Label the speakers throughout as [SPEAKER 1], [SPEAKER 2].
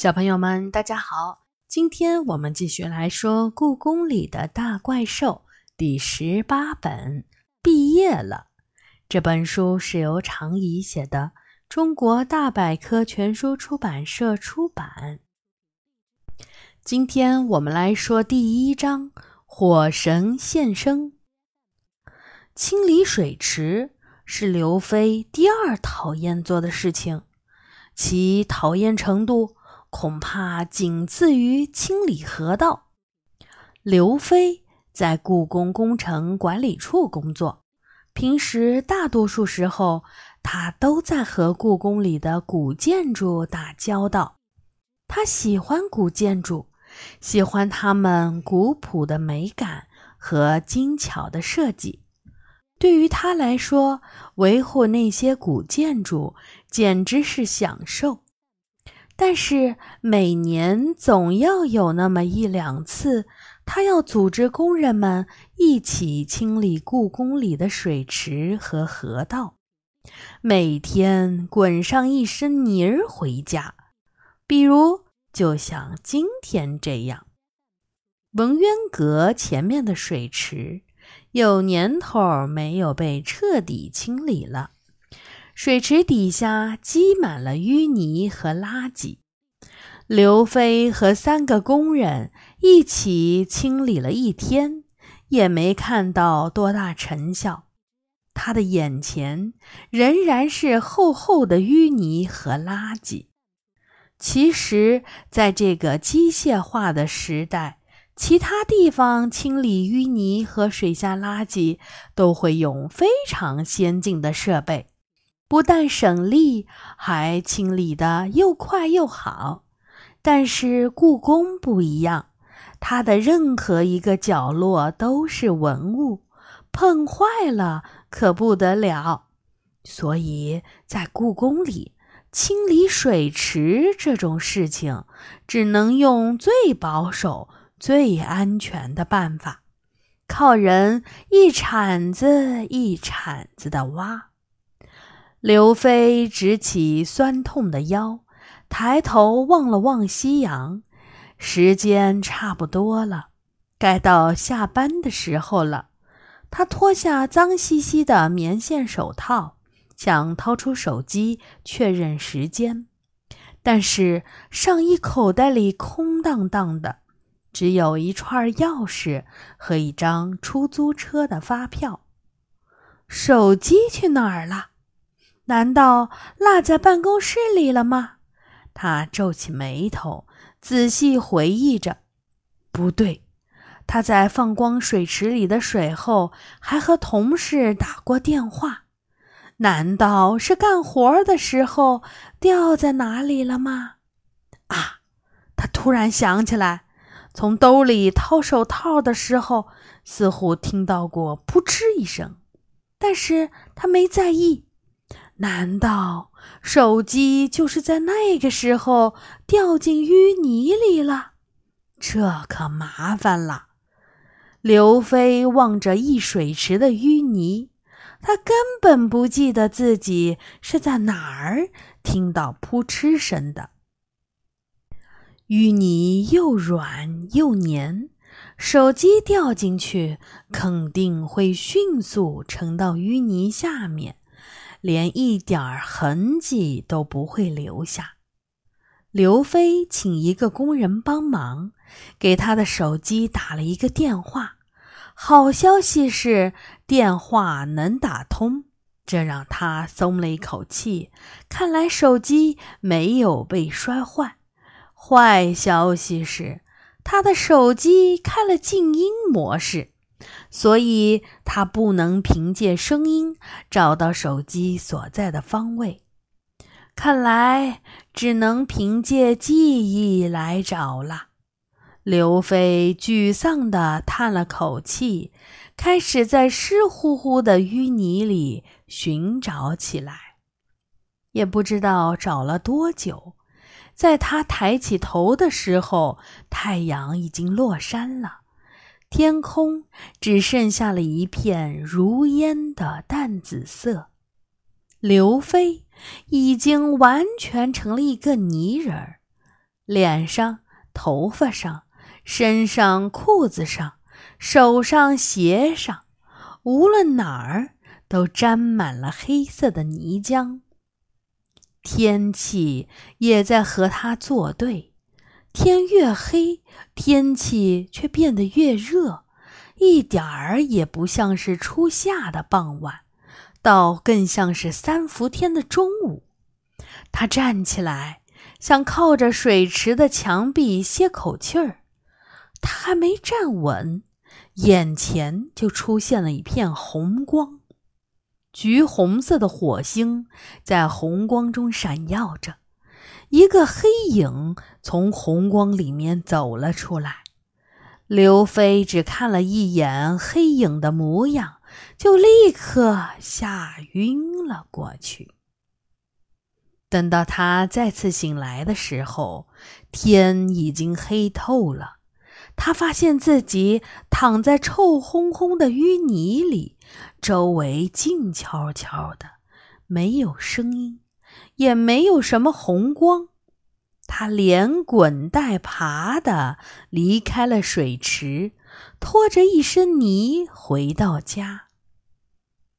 [SPEAKER 1] 小朋友们，大家好！今天我们继续来说《故宫里的大怪兽》第十八本《毕业了》。这本书是由常怡写的，中国大百科全书出版社出版。今天我们来说第一章：火神现身。清理水池是刘飞第二讨厌做的事情，其讨厌程度。恐怕仅次于清理河道。刘飞在故宫工程管理处工作，平时大多数时候，他都在和故宫里的古建筑打交道。他喜欢古建筑，喜欢它们古朴的美感和精巧的设计。对于他来说，维护那些古建筑简直是享受。但是每年总要有那么一两次，他要组织工人们一起清理故宫里的水池和河道，每天滚上一身泥儿回家。比如，就像今天这样，文渊阁前面的水池有年头没有被彻底清理了。水池底下积满了淤泥和垃圾，刘飞和三个工人一起清理了一天，也没看到多大成效。他的眼前仍然是厚厚的淤泥和垃圾。其实，在这个机械化的时代，其他地方清理淤泥和水下垃圾都会用非常先进的设备。不但省力，还清理的又快又好。但是故宫不一样，它的任何一个角落都是文物，碰坏了可不得了。所以在故宫里清理水池这种事情，只能用最保守、最安全的办法，靠人一铲子一铲子的挖。刘飞直起酸痛的腰，抬头望了望夕阳，时间差不多了，该到下班的时候了。他脱下脏兮兮的棉线手套，想掏出手机确认时间，但是上衣口袋里空荡荡的，只有一串钥匙和一张出租车的发票。手机去哪儿了？难道落在办公室里了吗？他皱起眉头，仔细回忆着。不对，他在放光水池里的水后，还和同事打过电话。难道是干活的时候掉在哪里了吗？啊！他突然想起来，从兜里掏手套的时候，似乎听到过“扑哧”一声，但是他没在意。难道手机就是在那个时候掉进淤泥里了？这可麻烦了。刘飞望着一水池的淤泥，他根本不记得自己是在哪儿听到扑哧声的。淤泥又软又黏，手机掉进去肯定会迅速沉到淤泥下面。连一点儿痕迹都不会留下。刘飞请一个工人帮忙，给他的手机打了一个电话。好消息是电话能打通，这让他松了一口气。看来手机没有被摔坏。坏消息是他的手机开了静音模式。所以，他不能凭借声音找到手机所在的方位，看来只能凭借记忆来找了。刘飞沮丧地叹了口气，开始在湿乎乎的淤泥里寻找起来。也不知道找了多久，在他抬起头的时候，太阳已经落山了。天空只剩下了一片如烟的淡紫色，刘飞已经完全成了一个泥人儿。脸上、头发上、身上、裤子上、手上、鞋上，无论哪儿都沾满了黑色的泥浆。天气也在和他作对，天越黑，天气却变得越热，一点儿也不像是初夏的傍晚，倒更像是三伏天的中午。他站起来，想靠着水池的墙壁歇口气儿。他还没站稳，眼前就出现了一片红光。橘红色的火星在红光中闪耀着，一个黑影从红光里面走了出来。刘飞只看了一眼黑影的模样，就立刻吓晕了过去。等到他再次醒来的时候，天已经黑透了。他发现自己躺在臭烘烘的淤泥里。周围静悄悄的，没有声音，也没有什么红光。他连滚带爬的离开了水池，拖着一身泥回到家。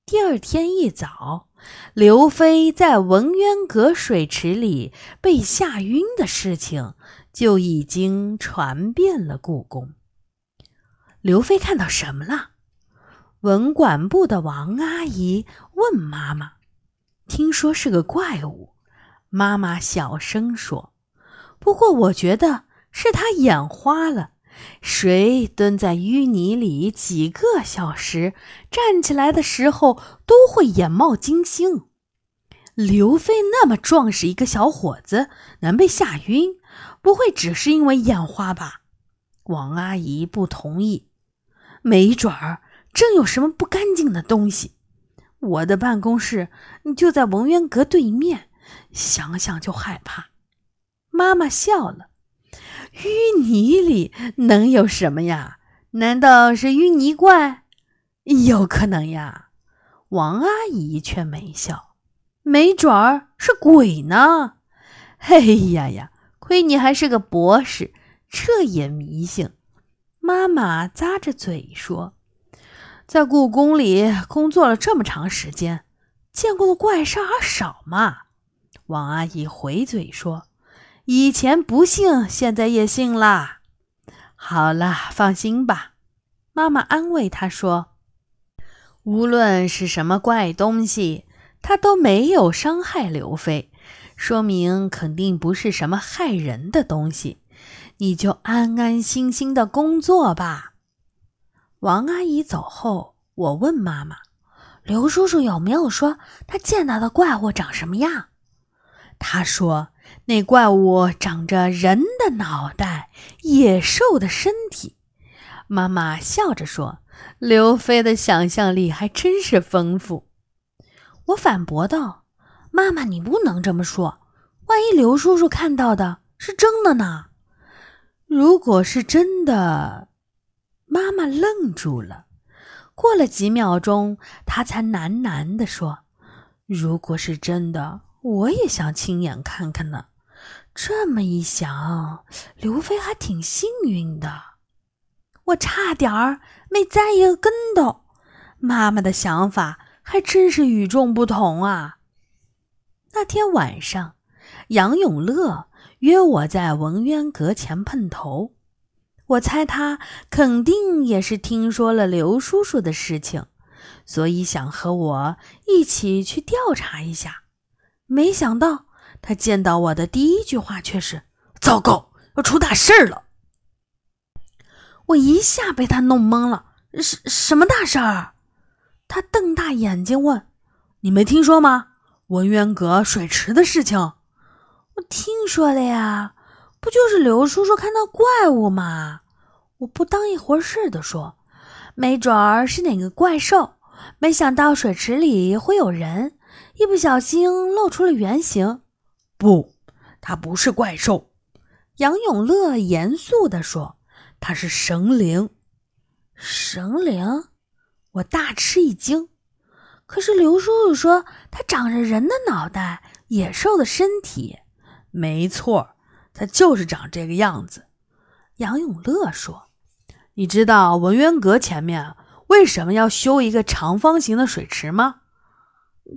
[SPEAKER 1] 第二天一早，刘飞在文渊阁水池里被吓晕的事情就已经传遍了故宫。刘飞看到什么了？文管部的王阿姨问妈妈：“听说是个怪物。”妈妈小声说：“不过我觉得是他眼花了。谁蹲在淤泥里几个小时，站起来的时候都会眼冒金星。刘飞那么壮实一个小伙子，能被吓晕，不会只是因为眼花吧？”王阿姨不同意：“没准儿。”真有什么不干净的东西？我的办公室就在文渊阁对面，想想就害怕。妈妈笑了，淤泥里能有什么呀？难道是淤泥怪？有可能呀。王阿姨却没笑，没准儿是鬼呢。嘿呀呀，亏你还是个博士，这也迷信。妈妈咂着嘴说。在故宫里工作了这么长时间，见过的怪事儿少吗？王阿姨回嘴说：“以前不信，现在也信啦。”好了，放心吧。妈妈安慰她说：“无论是什么怪东西，它都没有伤害刘飞，说明肯定不是什么害人的东西。你就安安心心的工作吧。”王阿姨走后，我问妈妈：“刘叔叔有没有说他见到的怪物长什么样？”他说：“那怪物长着人的脑袋，野兽的身体。”妈妈笑着说：“刘飞的想象力还真是丰富。”我反驳道：“妈妈，你不能这么说，万一刘叔叔看到的是真的呢？如果是真的……”妈妈愣住了，过了几秒钟，她才喃喃地说：“如果是真的，我也想亲眼看看呢。”这么一想，刘飞还挺幸运的，我差点儿没栽一个跟头。妈妈的想法还真是与众不同啊！那天晚上，杨永乐约我在文渊阁前碰头。我猜他肯定也是听说了刘叔叔的事情，所以想和我一起去调查一下。没想到他见到我的第一句话却是：“糟糕，要出大事了！”我一下被他弄懵了。什什么大事儿？他瞪大眼睛问：“你没听说吗？文渊阁水池的事情？”我听说了呀。不就是刘叔叔看到怪物吗？我不当一回事的说：“没准儿是哪个怪兽。”没想到水池里会有人，一不小心露出了原形。不，他不是怪兽。杨永乐严肃地说：“他是神灵。”神灵？我大吃一惊。可是刘叔叔说他长着人的脑袋，野兽的身体。没错。它就是长这个样子。杨永乐说：“你知道文渊阁前面为什么要修一个长方形的水池吗？”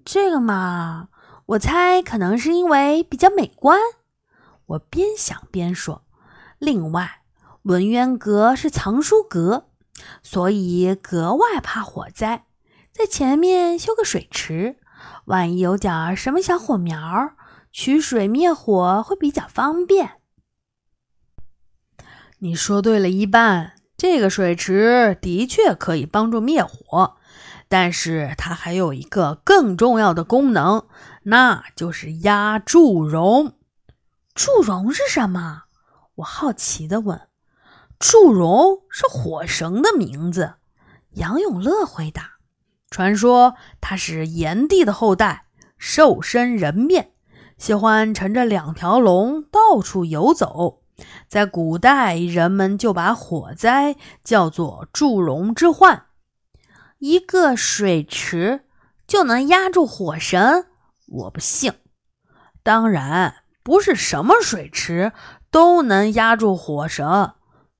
[SPEAKER 2] 这个嘛，我猜可能是因为比较美观。
[SPEAKER 1] 我边想边说：“另外，文渊阁是藏书阁，所以格外怕火灾，在前面修个水池，万一有点什么小火苗，取水灭火会比较方便。”你说对了一半，这个水池的确可以帮助灭火，但是它还有一个更重要的功能，那就是压祝融。
[SPEAKER 2] 祝融是什么？我好奇地问。
[SPEAKER 1] 祝融是火神的名字。杨永乐回答。传说他是炎帝的后代，兽身人面，喜欢乘着两条龙到处游走。在古代，人们就把火灾叫做祝融之患。
[SPEAKER 2] 一个水池就能压住火神？
[SPEAKER 1] 我不信。当然，不是什么水池都能压住火神。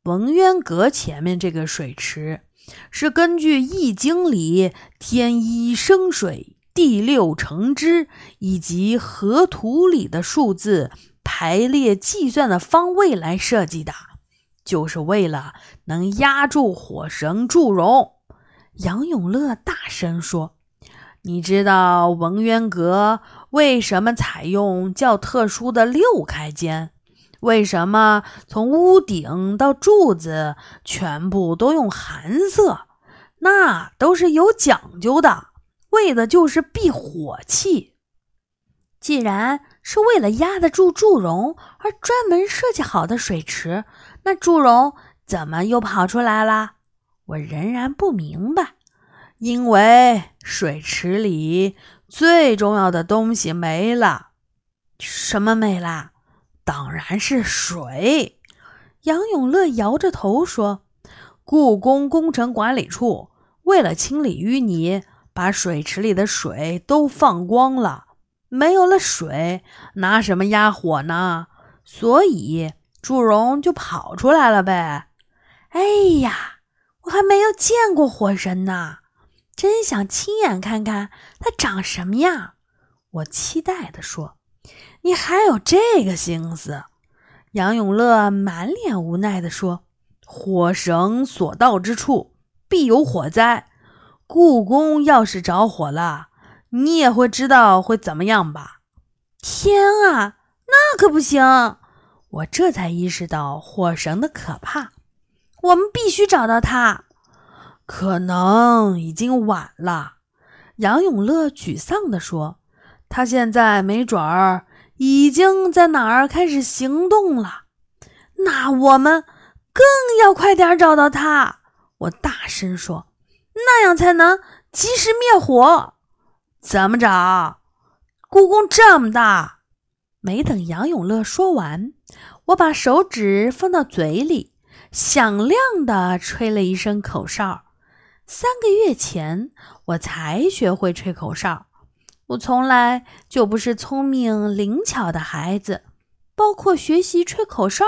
[SPEAKER 1] 文渊阁前面这个水池，是根据《易经》里“天一生水，地六成之”以及河图里的数字。排列计算的方位来设计的，就是为了能压住火神祝融。杨永乐大声说：“你知道文渊阁为什么采用较特殊的六开间？为什么从屋顶到柱子全部都用寒色？那都是有讲究的，为的就是避火气。
[SPEAKER 2] 既然……”是为了压得住祝融而专门设计好的水池，那祝融怎么又跑出来了？
[SPEAKER 1] 我仍然不明白。因为水池里最重要的东西没了。
[SPEAKER 2] 什么没了？
[SPEAKER 1] 当然是水。杨永乐摇着头说：“故宫工程管理处为了清理淤泥，把水池里的水都放光了。”没有了水，拿什么压火呢？所以祝融就跑出来了呗。
[SPEAKER 2] 哎呀，我还没有见过火神呢，真想亲眼看看它长什么样。
[SPEAKER 1] 我期待地说：“你还有这个心思？”杨永乐满脸无奈地说：“火绳所到之处，必有火灾。故宫要是着火了。”你也会知道会怎么样吧？
[SPEAKER 2] 天啊，那可不行！
[SPEAKER 1] 我这才意识到火绳的可怕。
[SPEAKER 2] 我们必须找到他。
[SPEAKER 1] 可能已经晚了。杨永乐沮丧地说：“他现在没准儿已经在哪儿开始行动了。
[SPEAKER 2] 那我们更要快点找到他。”
[SPEAKER 1] 我大声说：“
[SPEAKER 2] 那样才能及时灭火。”
[SPEAKER 1] 怎么着？故宫这么大，没等杨永乐说完，我把手指放到嘴里，响亮地吹了一声口哨。三个月前，我才学会吹口哨。我从来就不是聪明灵巧的孩子，包括学习吹口哨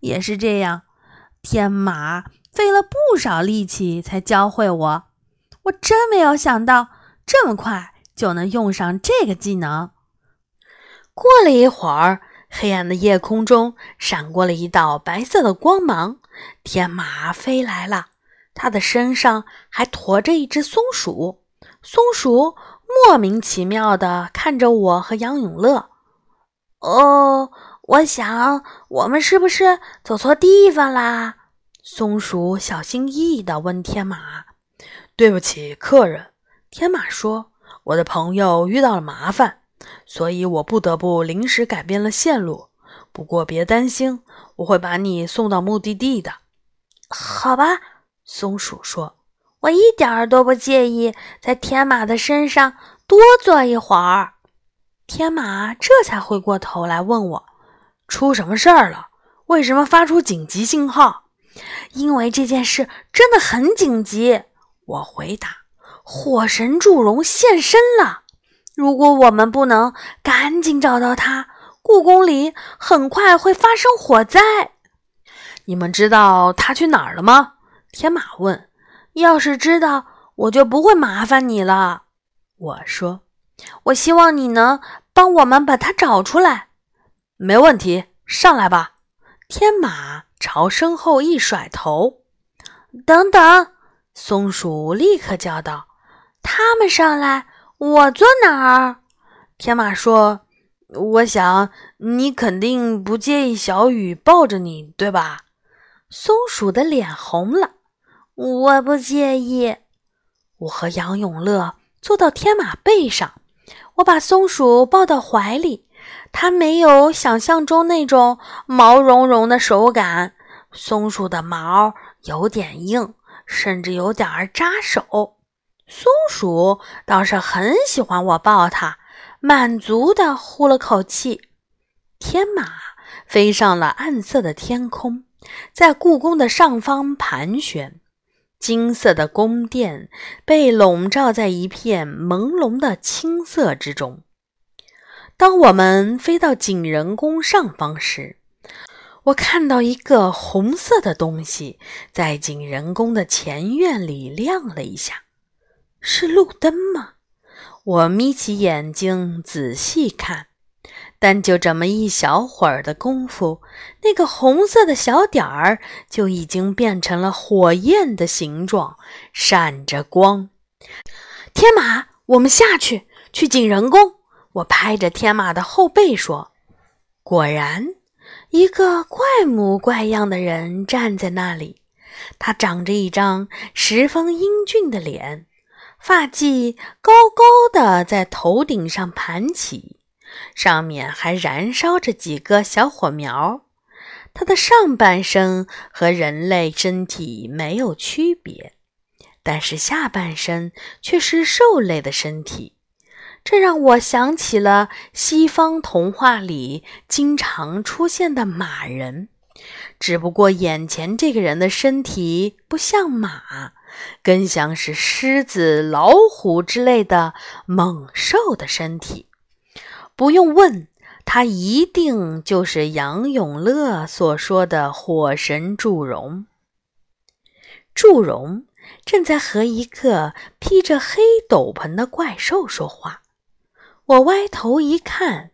[SPEAKER 1] 也是这样。天马费了不少力气才教会我，我真没有想到这么快。就能用上这个技能。过了一会儿，黑暗的夜空中闪过了一道白色的光芒，天马飞来了，他的身上还驮着一只松鼠。松鼠莫名其妙地看着我和杨永乐。
[SPEAKER 2] 哦，我想我们是不是走错地方啦？
[SPEAKER 1] 松鼠小心翼翼地问天马。对不起，客人。天马说。我的朋友遇到了麻烦，所以我不得不临时改变了线路。不过别担心，我会把你送到目的地的。
[SPEAKER 2] 好吧，松鼠说：“我一点儿都不介意在天马的身上多坐一会儿。”
[SPEAKER 1] 天马这才回过头来问我：“出什么事儿了？为什么发出紧急信号？”
[SPEAKER 2] 因为这件事真的很紧急，我回答。火神祝融现身了！如果我们不能赶紧找到他，故宫里很快会发生火灾。
[SPEAKER 1] 你们知道他去哪儿了吗？天马问。
[SPEAKER 2] 要是知道，我就不会麻烦你了。
[SPEAKER 1] 我说。
[SPEAKER 2] 我希望你能帮我们把他找出来。
[SPEAKER 1] 没问题，上来吧。天马朝身后一甩头。
[SPEAKER 2] 等等！松鼠立刻叫道：“他们上来，我坐哪儿？”
[SPEAKER 1] 天马说：“我想你肯定不介意小雨抱着你，对吧？”
[SPEAKER 2] 松鼠的脸红了。我不介意。
[SPEAKER 1] 我和杨永乐坐到天马背上，
[SPEAKER 2] 我把松鼠抱到怀里。它没有想象中那种毛茸茸的手感，松鼠的毛有点硬，甚至有点儿扎手。松鼠倒是很喜欢我抱它，满足地呼了口气。
[SPEAKER 1] 天马飞上了暗色的天空，在故宫的上方盘旋。金色的宫殿被笼罩在一片朦胧的青色之中。当我们飞到景仁宫上方时，我看到一个红色的东西在景仁宫的前院里亮了一下，是路灯吗？我眯起眼睛仔细看。但就这么一小会儿的功夫，那个红色的小点儿就已经变成了火焰的形状，闪着光。
[SPEAKER 2] 天马，我们下去，去景仁宫。我拍着天马的后背说：“
[SPEAKER 1] 果然，一个怪模怪样的人站在那里。他长着一张十分英俊的脸，发髻高高的在头顶上盘起。”上面还燃烧着几个小火苗，它的上半身和人类身体没有区别，但是下半身却是兽类的身体，这让我想起了西方童话里经常出现的马人，只不过眼前这个人的身体不像马，更像是狮子、老虎之类的猛兽的身体。不用问，他一定就是杨永乐所说的火神祝融。祝融正在和一个披着黑斗篷的怪兽说话。我歪头一看，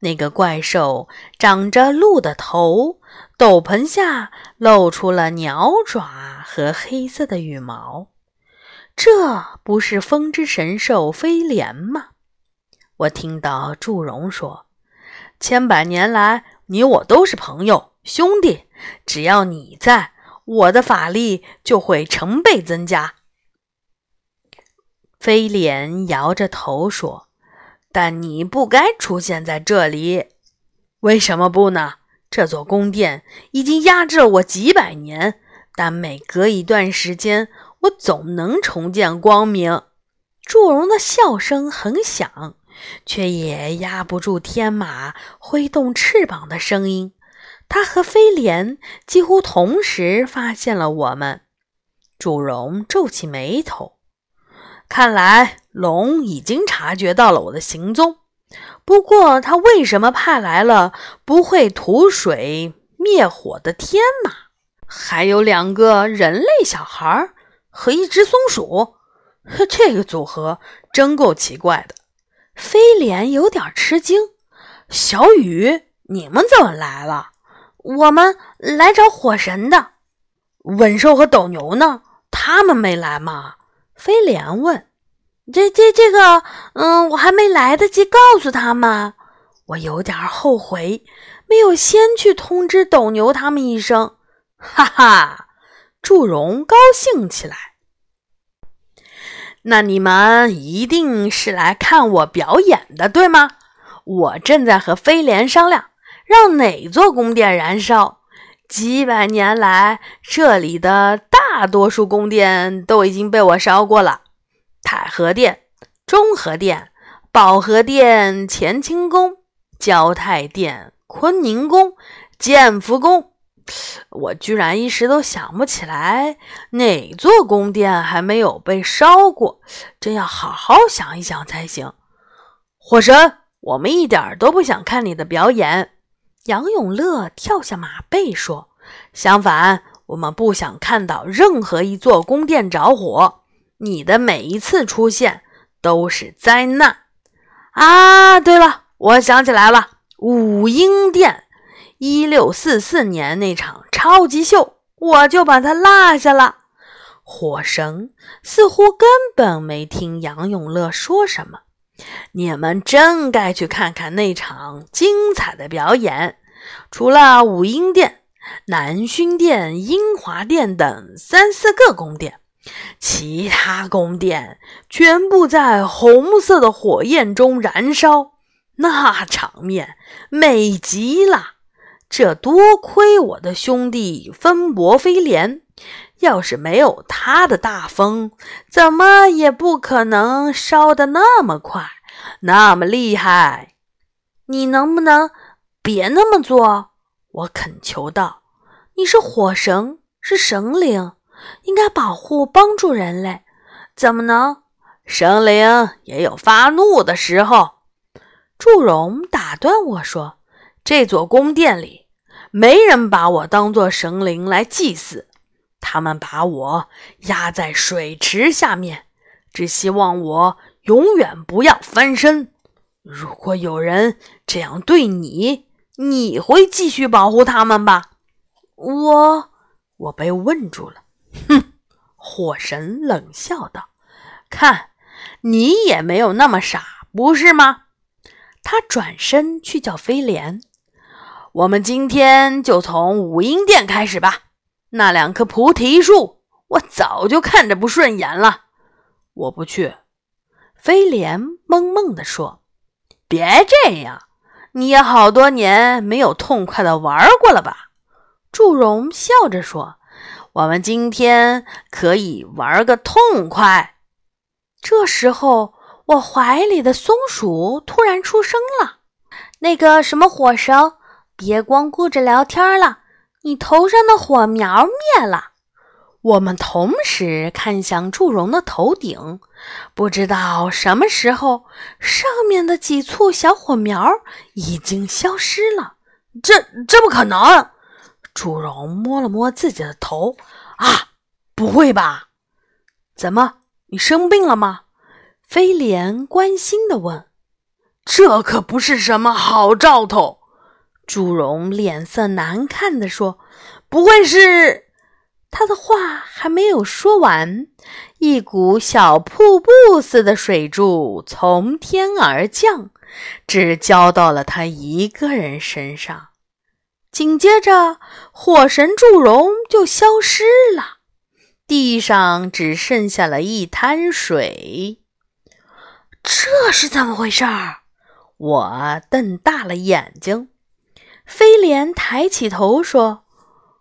[SPEAKER 1] 那个怪兽长着鹿的头，斗篷下露出了鸟爪和黑色的羽毛。这不是风之神兽飞廉吗？我听到祝融说：“千百年来，你我都是朋友兄弟。只要你在，我的法力就会成倍增加。”飞脸摇着头说：“但你不该出现在这里。为什么不呢？这座宫殿已经压制了我几百年，但每隔一段时间，我总能重见光明。”祝融的笑声很响。却也压不住天马挥动翅膀的声音。他和飞廉几乎同时发现了我们。祝融皱起眉头，看来龙已经察觉到了我的行踪。不过，他为什么派来了不会吐水灭火的天马，还有两个人类小孩和一只松鼠？这个组合真够奇怪的。飞廉有点吃惊，小雨，你们怎么来了？
[SPEAKER 2] 我们来找火神的。
[SPEAKER 1] 稳兽和斗牛呢？他们没来吗？飞廉问。
[SPEAKER 2] 这、这、这个，嗯，我还没来得及告诉他们。
[SPEAKER 1] 我有点后悔，没有先去通知斗牛他们一声。哈哈，祝融高兴起来。那你们一定是来看我表演的，对吗？我正在和飞廉商量，让哪座宫殿燃烧。几百年来，这里的大多数宫殿都已经被我烧过了：太和殿、中和殿、保和殿、乾清宫、交泰殿、坤宁宫、建福宫。我居然一时都想不起来哪座宫殿还没有被烧过，真要好好想一想才行。火神，
[SPEAKER 2] 我们一点都不想看你的表演。”杨永乐跳下马背说：“相反，我们不想看到任何一座宫殿着火。你的每一次出现都是灾难。”啊，对了，我想起来了，武英殿，一六四四年那场超级秀，我就把它落下了。火神似乎根本没听杨永乐说什么。你们真该去看看那场精彩的表演。除了武英殿、南薰殿、英华殿等三四个宫殿，其他宫殿全部在红色的火焰中燃烧，那场面美极了。这多亏我的兄弟风伯飞廉。要是没有他的大风，怎么也不可能烧得那么快，那么厉害。你能不能别那么做？我恳求道：“你是火神，是神灵，应该保护、帮助人类，怎么能？神灵也有发怒的时候。”祝融打断我说：“这座宫殿里，没人把我当做神灵来祭祀。”他们把我压在水池下面，只希望我永远不要翻身。如果有人这样对你，你会继续保护他们吧？我……我被问住了。哼！火神冷笑道：“看，你也没有那么傻，不是吗？”他转身去叫飞廉：“我们今天就从武英殿开始吧。”那两棵菩提树，我早就看着不顺眼了。我不去。飞廉懵懵地说：“别这样，你也好多年没有痛快的玩过了吧？”祝融笑着说：“我们今天可以玩个痛快。”这时候，我怀里的松鼠突然出声了：“那个什么火神，别光顾着聊天了。”你头上的火苗灭了，我们同时看向祝融的头顶，不知道什么时候，上面的几簇小火苗已经消失了。这这不可能！祝融摸了摸自己的头，啊，不会吧？怎么，你生病了吗？飞廉关心地问。这可不是什么好兆头。祝融脸色难看地说：“不会是……”他的话还没有说完，一股小瀑布似的水柱从天而降，只浇到了他一个人身上。紧接着，火神祝融就消失了，地上只剩下了一滩水。这是怎么回事儿？我瞪大了眼睛。飞廉抬起头说：“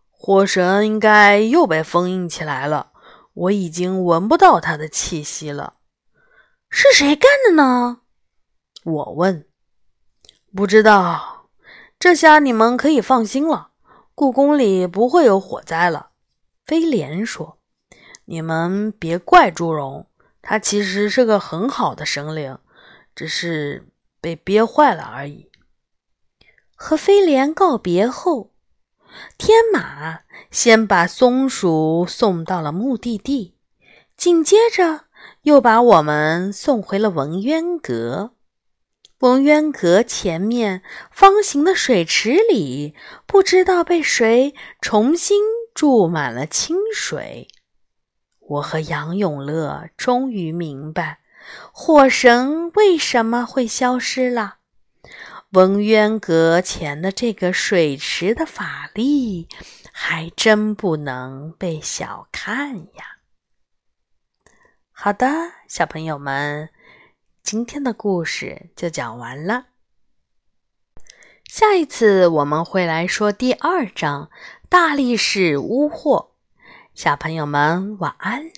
[SPEAKER 2] 火神应该又被封印起来了，我已经闻不到他的气息了。是谁干的呢？”我问。“不知道。这下你们可以放心了，故宫里不会有火灾了。”飞廉说。“你们别怪朱荣，他其实是个很好的神灵，只是被憋坏了而已。”和飞廉告别后，天马先把松鼠送到了目的地，紧接着又把我们送回了文渊阁。文渊阁前面方形的水池里，不知道被谁重新注满了清水。我和杨永乐终于明白，火神为什么会消失了。文渊阁前的这个水池的法力，还真不能被小看呀！好的，小朋友们，今天的故事就讲完了。下一次我们会来说第二章《大力士巫祸》。小朋友们，晚安。